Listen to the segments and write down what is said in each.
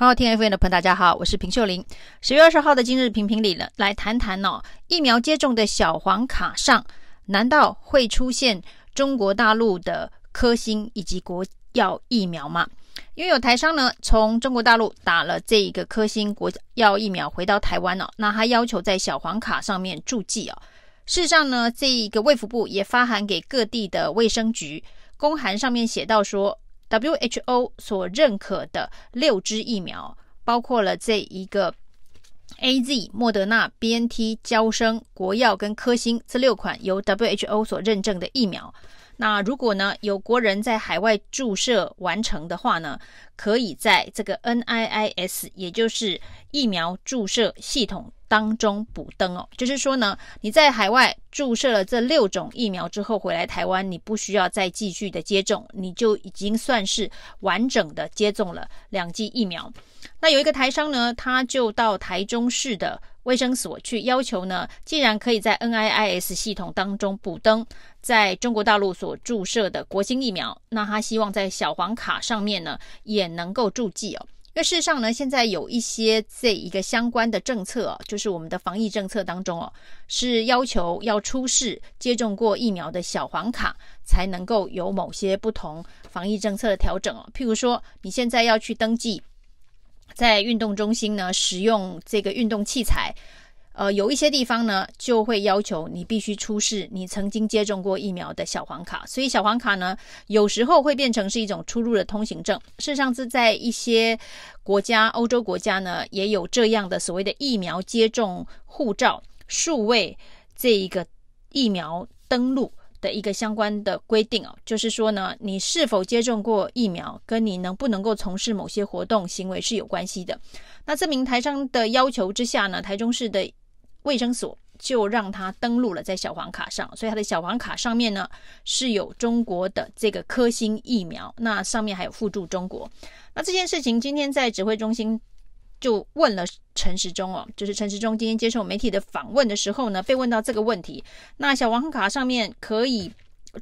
好，听 FM 的朋友大家好，我是平秀玲。十月二十号的今日评评理呢，来谈谈哦，疫苗接种的小黄卡上，难道会出现中国大陆的科兴以及国药疫苗吗？因为有台商呢，从中国大陆打了这一个科兴国药疫苗回到台湾哦，那他要求在小黄卡上面注记哦。事实上呢，这一个卫福部也发函给各地的卫生局，公函上面写到说。WHO 所认可的六支疫苗，包括了这一个 AZ、莫德纳、BNT、娇生、国药跟科兴这六款由 WHO 所认证的疫苗。那如果呢，有国人在海外注射完成的话呢，可以在这个 NIIS，也就是疫苗注射系统。当中补登哦，就是说呢，你在海外注射了这六种疫苗之后回来台湾，你不需要再继续的接种，你就已经算是完整的接种了两剂疫苗。那有一个台商呢，他就到台中市的卫生所去要求呢，既然可以在 NIIS 系统当中补登在中国大陆所注射的国兴疫苗，那他希望在小黄卡上面呢也能够注记哦。因为事实上呢，现在有一些这一个相关的政策，就是我们的防疫政策当中哦，是要求要出示接种过疫苗的小黄卡，才能够有某些不同防疫政策的调整哦。譬如说，你现在要去登记在运动中心呢，使用这个运动器材。呃，有一些地方呢，就会要求你必须出示你曾经接种过疫苗的小黄卡，所以小黄卡呢，有时候会变成是一种出入的通行证。事实上，是在一些国家，欧洲国家呢，也有这样的所谓的疫苗接种护照、数位这一个疫苗登录的一个相关的规定哦，就是说呢，你是否接种过疫苗，跟你能不能够从事某些活动行为是有关系的。那这名台商的要求之下呢，台中市的卫生所就让他登录了在小黄卡上，所以他的小黄卡上面呢是有中国的这个科兴疫苗，那上面还有附注中国。那这件事情今天在指挥中心就问了陈时中哦，就是陈时中今天接受媒体的访问的时候呢，被问到这个问题，那小黄卡上面可以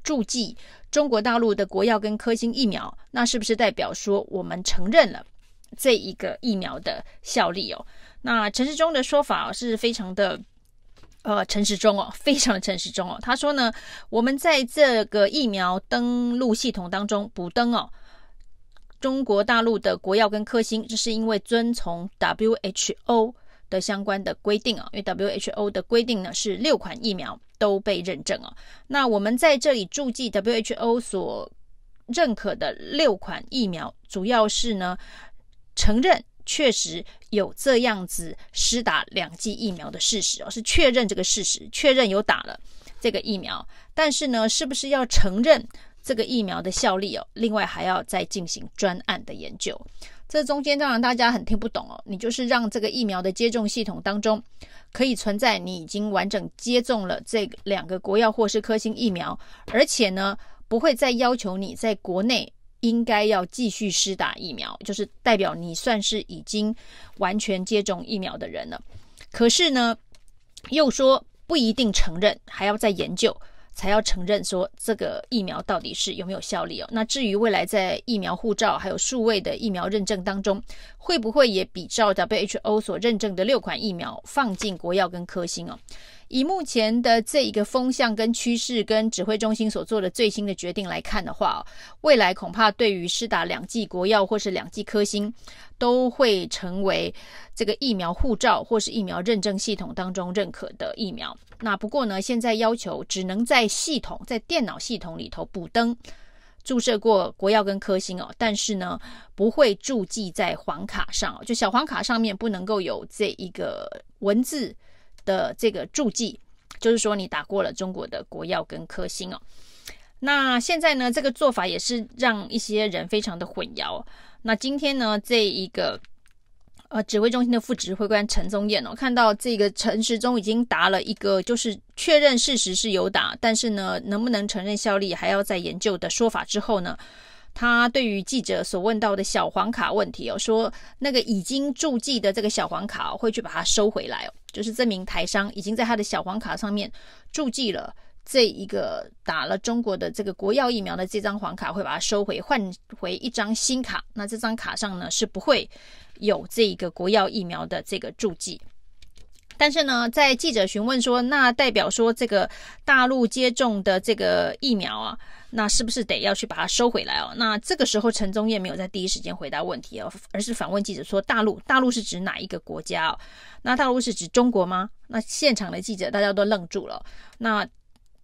注记中国大陆的国药跟科兴疫苗，那是不是代表说我们承认了这一个疫苗的效力哦？那陈时中的说法是非常的，呃，陈时中哦，非常的陈时中哦。他说呢，我们在这个疫苗登录系统当中补登哦，中国大陆的国药跟科兴，这是因为遵从 WHO 的相关的规定啊，因为 WHO 的规定呢是六款疫苗都被认证哦。那我们在这里注记 WHO 所认可的六款疫苗，主要是呢承认。确实有这样子施打两剂疫苗的事实哦，是确认这个事实，确认有打了这个疫苗。但是呢，是不是要承认这个疫苗的效力哦？另外还要再进行专案的研究。这中间当然大家很听不懂哦。你就是让这个疫苗的接种系统当中可以存在你已经完整接种了这两个国药或是科兴疫苗，而且呢不会再要求你在国内。应该要继续施打疫苗，就是代表你算是已经完全接种疫苗的人了。可是呢，又说不一定承认，还要再研究才要承认说这个疫苗到底是有没有效力哦。那至于未来在疫苗护照还有数位的疫苗认证当中，会不会也比照 WHO 所认证的六款疫苗放进国药跟科兴哦？以目前的这一个风向跟趋势，跟指挥中心所做的最新的决定来看的话，未来恐怕对于施打两剂国药或是两剂科兴，都会成为这个疫苗护照或是疫苗认证系统当中认可的疫苗。那不过呢，现在要求只能在系统在电脑系统里头补登注射过国药跟科兴哦，但是呢，不会注记在黄卡上，就小黄卡上面不能够有这一个文字。的这个注记，就是说你打过了中国的国药跟科兴哦。那现在呢，这个做法也是让一些人非常的混淆。那今天呢，这一个呃指挥中心的副指挥官陈宗彦哦，看到这个陈时中已经答了一个，就是确认事实是有打，但是呢，能不能承认效力还要再研究的说法之后呢，他对于记者所问到的小黄卡问题哦，说那个已经注记的这个小黄卡会去把它收回来哦，就是这名台商已经在他的小黄卡上面注记了这一个打了中国的这个国药疫苗的这张黄卡会把它收回，换回一张新卡。那这张卡上呢是不会有这个国药疫苗的这个注记。但是呢，在记者询问说，那代表说这个大陆接种的这个疫苗啊，那是不是得要去把它收回来哦？那这个时候陈宗彦没有在第一时间回答问题哦，而是反问记者说，大陆大陆是指哪一个国家哦？那大陆是指中国吗？那现场的记者大家都愣住了。那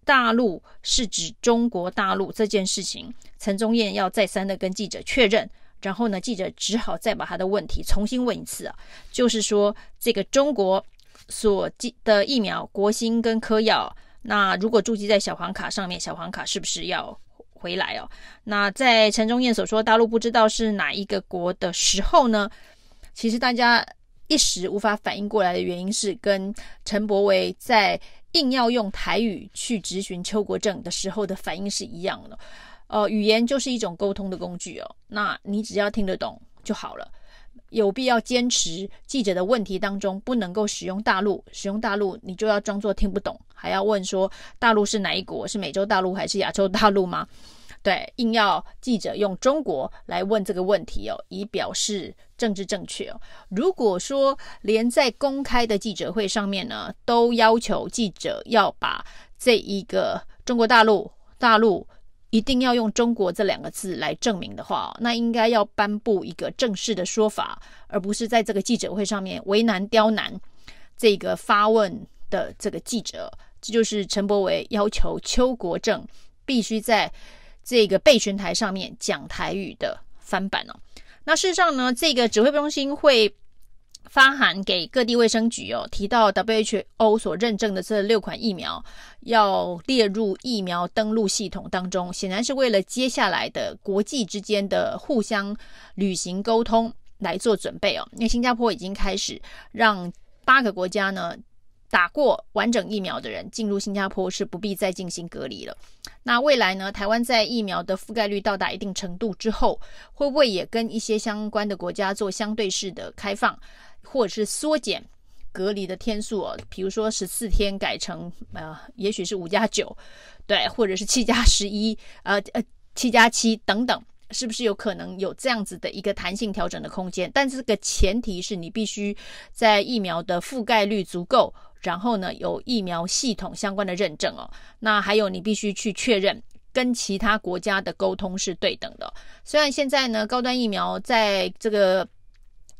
大陆是指中国大陆这件事情，陈宗彦要再三的跟记者确认，然后呢，记者只好再把他的问题重新问一次啊，就是说这个中国。所记的疫苗，国兴跟科药，那如果注记在小黄卡上面，小黄卡是不是要回来哦？那在陈忠彦所说大陆不知道是哪一个国的时候呢？其实大家一时无法反应过来的原因是，跟陈伯惟在硬要用台语去质询邱国正的时候的反应是一样的。呃，语言就是一种沟通的工具哦，那你只要听得懂就好了。有必要坚持记者的问题当中不能够使用大陆，使用大陆你就要装作听不懂，还要问说大陆是哪一国？是美洲大陆还是亚洲大陆吗？对，硬要记者用中国来问这个问题哦，以表示政治正确哦。如果说连在公开的记者会上面呢，都要求记者要把这一个中国大陆大陆。一定要用“中国”这两个字来证明的话，那应该要颁布一个正式的说法，而不是在这个记者会上面为难刁难这个发问的这个记者。这就是陈伯伟要求邱国正必须在这个备询台上面讲台语的翻版哦。那事实上呢，这个指挥中心会。发函给各地卫生局哦，提到 WHO 所认证的这六款疫苗要列入疫苗登录系统当中，显然是为了接下来的国际之间的互相旅行沟通来做准备哦。因为新加坡已经开始让八个国家呢打过完整疫苗的人进入新加坡是不必再进行隔离了。那未来呢，台湾在疫苗的覆盖率到达一定程度之后，会不会也跟一些相关的国家做相对式的开放？或者是缩减隔离的天数哦，比如说十四天改成呃，也许是五加九，对，或者是七加十一，呃呃七加七等等，是不是有可能有这样子的一个弹性调整的空间？但这个前提是你必须在疫苗的覆盖率足够，然后呢有疫苗系统相关的认证哦。那还有你必须去确认跟其他国家的沟通是对等的。虽然现在呢高端疫苗在这个。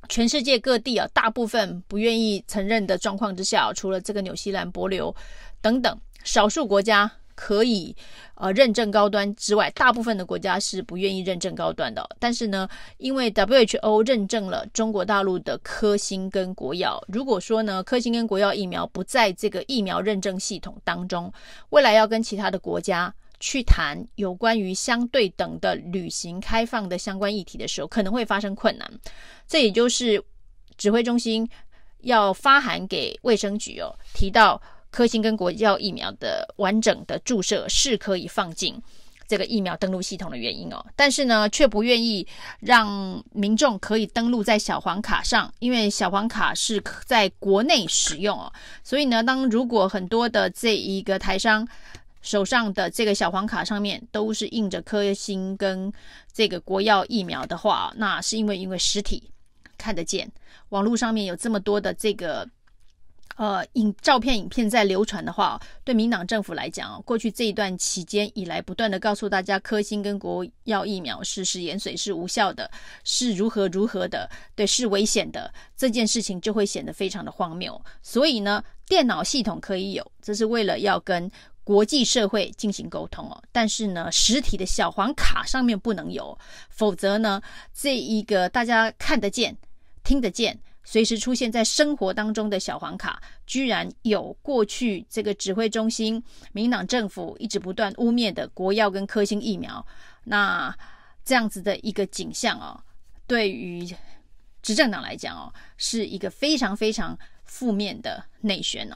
全世界各地啊，大部分不愿意承认的状况之下，除了这个纽西兰、帛琉等等少数国家可以呃认证高端之外，大部分的国家是不愿意认证高端的。但是呢，因为 WHO 认证了中国大陆的科兴跟国药，如果说呢科兴跟国药疫苗不在这个疫苗认证系统当中，未来要跟其他的国家。去谈有关于相对等的旅行开放的相关议题的时候，可能会发生困难。这也就是指挥中心要发函给卫生局哦，提到科兴跟国药疫苗的完整的注射是可以放进这个疫苗登录系统的原因哦。但是呢，却不愿意让民众可以登录在小黄卡上，因为小黄卡是在国内使用哦。所以呢，当如果很多的这一个台商。手上的这个小黄卡上面都是印着科兴跟这个国药疫苗的话，那是因为因为实体看得见，网络上面有这么多的这个呃影照片、影片在流传的话，对民党政府来讲，过去这一段期间以来，不断的告诉大家科兴跟国药疫苗是食盐水是无效的，是如何如何的，对，是危险的，这件事情就会显得非常的荒谬。所以呢，电脑系统可以有，这是为了要跟。国际社会进行沟通哦，但是呢，实体的小黄卡上面不能有，否则呢，这一个大家看得见、听得见、随时出现在生活当中的小黄卡，居然有过去这个指挥中心、民党政府一直不断污蔑的国药跟科兴疫苗，那这样子的一个景象哦，对于执政党来讲哦，是一个非常非常负面的内宣呢。